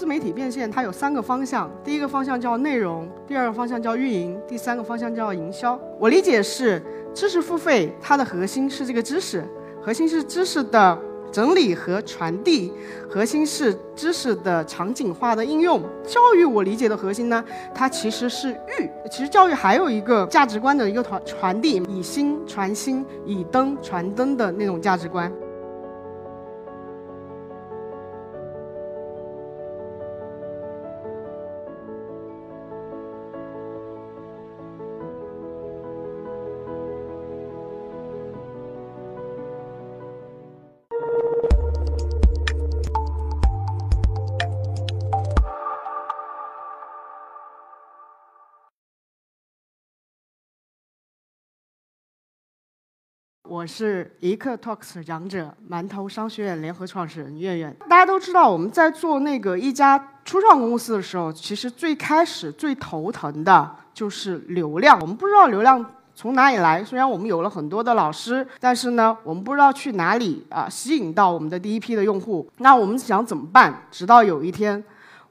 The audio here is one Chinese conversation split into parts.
自媒体变现它有三个方向，第一个方向叫内容，第二个方向叫运营，第三个方向叫营销。我理解是知识付费，它的核心是这个知识，核心是知识的整理和传递，核心是知识的场景化的应用。教育我理解的核心呢，它其实是育。其实教育还有一个价值观的一个传传递，以心传心，以灯传灯的那种价值观。我是一刻 Talks 讲者，馒头商学院联合创始人苑苑。大家都知道，我们在做那个一家初创公司的时候，其实最开始最头疼的就是流量。我们不知道流量从哪里来，虽然我们有了很多的老师，但是呢，我们不知道去哪里啊吸引到我们的第一批的用户。那我们想怎么办？直到有一天，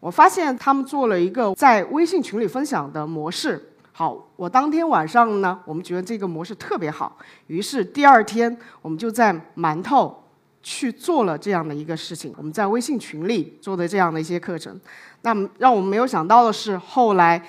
我发现他们做了一个在微信群里分享的模式。好，我当天晚上呢，我们觉得这个模式特别好，于是第二天我们就在馒头去做了这样的一个事情。我们在微信群里做的这样的一些课程，那么让我们没有想到的是，后来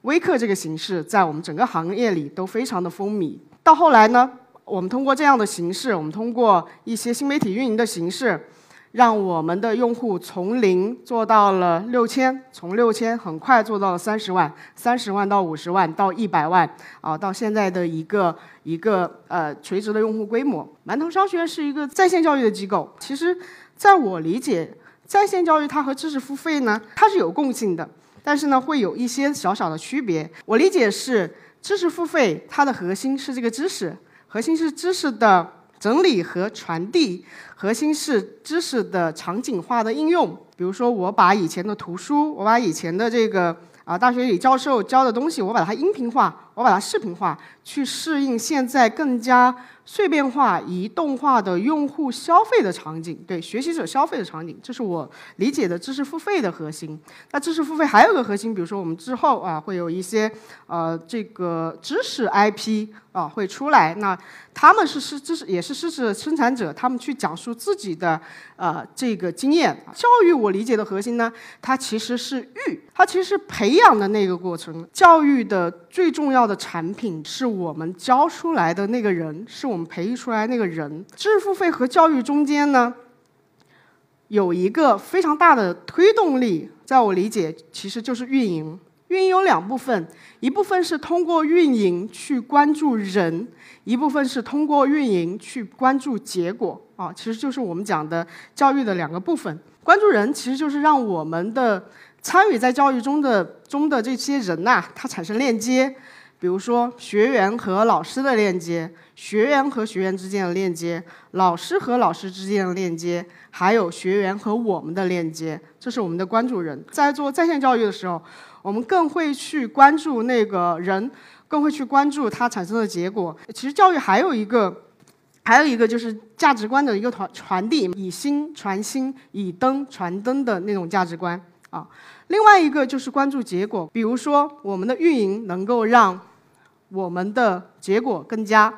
微课这个形式在我们整个行业里都非常的风靡。到后来呢，我们通过这样的形式，我们通过一些新媒体运营的形式。让我们的用户从零做到了六千，从六千很快做到了三十万，三十万到五十万到一百万，啊，到现在的一个一个呃垂直的用户规模。馒头商学院是一个在线教育的机构，其实在我理解，在线教育它和知识付费呢，它是有共性的，但是呢会有一些小小的区别。我理解是知识付费，它的核心是这个知识，核心是知识的。整理和传递核心是知识的场景化的应用，比如说我把以前的图书，我把以前的这个啊大学里教授教的东西，我把它音频化，我把它视频化，去适应现在更加。碎片化、移动化的用户消费的场景，对学习者消费的场景，这是我理解的知识付费的核心。那知识付费还有个核心，比如说我们之后啊会有一些呃这个知识 IP 啊会出来，那他们是是知识也是知识生产者，他们去讲述自己的呃这个经验。教育我理解的核心呢，它其实是育，它其实是培养的那个过程。教育的最重要到的产品是我们教出来的那个人是。我们培育出来那个人，知识付费和教育中间呢，有一个非常大的推动力，在我理解，其实就是运营。运营有两部分，一部分是通过运营去关注人，一部分是通过运营去关注结果。啊，其实就是我们讲的教育的两个部分。关注人，其实就是让我们的参与在教育中的中的这些人呐，他产生链接。比如说学员和老师的链接，学员和学员之间的链接，老师和老师之间的链接，还有学员和我们的链接，这是我们的关注人。在做在线教育的时候，我们更会去关注那个人，更会去关注它产生的结果。其实教育还有一个，还有一个就是价值观的一个传传递，以心传心，以灯传灯的那种价值观啊。另外一个就是关注结果，比如说我们的运营能够让。我们的结果更加。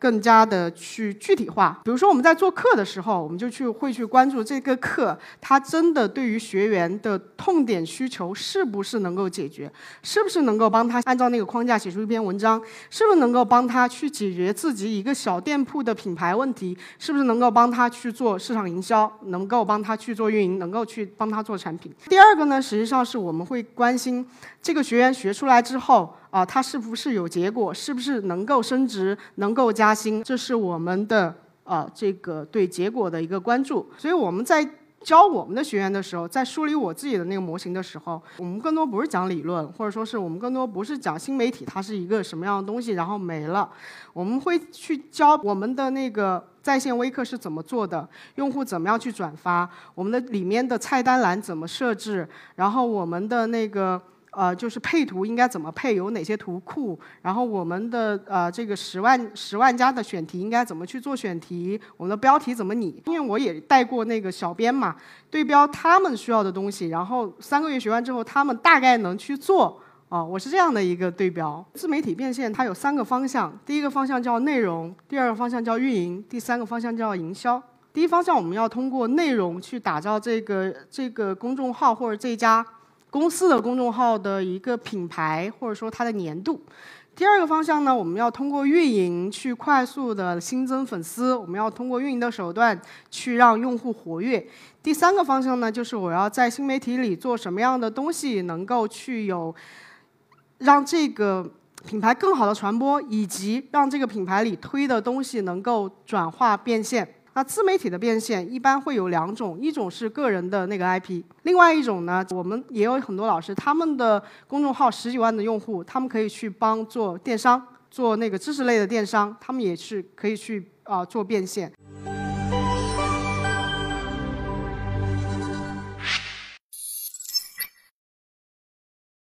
更加的去具体化，比如说我们在做课的时候，我们就去会去关注这个课，它真的对于学员的痛点需求是不是能够解决，是不是能够帮他按照那个框架写出一篇文章，是不是能够帮他去解决自己一个小店铺的品牌问题，是不是能够帮他去做市场营销，能够帮他去做运营，能够去帮他做产品。第二个呢，实际上是我们会关心这个学员学出来之后。啊，它是不是有结果？是不是能够升职、能够加薪？这是我们的啊，这个对结果的一个关注。所以我们在教我们的学员的时候，在梳理我自己的那个模型的时候，我们更多不是讲理论，或者说是我们更多不是讲新媒体它是一个什么样的东西，然后没了。我们会去教我们的那个在线微课是怎么做的，用户怎么样去转发，我们的里面的菜单栏怎么设置，然后我们的那个。呃，就是配图应该怎么配，有哪些图库，然后我们的呃这个十万十万加的选题应该怎么去做选题，我们的标题怎么拟？因为我也带过那个小编嘛，对标他们需要的东西，然后三个月学完之后，他们大概能去做。哦，我是这样的一个对标。自媒体变现它有三个方向，第一个方向叫内容，第二个方向叫运营，第三个方向叫营销。第一方向我们要通过内容去打造这个这个公众号或者这家公司的公众号的一个品牌，或者说它的年度。第二个方向呢，我们要通过运营去快速的新增粉丝，我们要通过运营的手段去让用户活跃。第三个方向呢，就是我要在新媒体里做什么样的东西能够去有。让这个品牌更好的传播，以及让这个品牌里推的东西能够转化变现。那自媒体的变现一般会有两种，一种是个人的那个 IP，另外一种呢，我们也有很多老师，他们的公众号十几万的用户，他们可以去帮做电商，做那个知识类的电商，他们也是可以去啊做变现。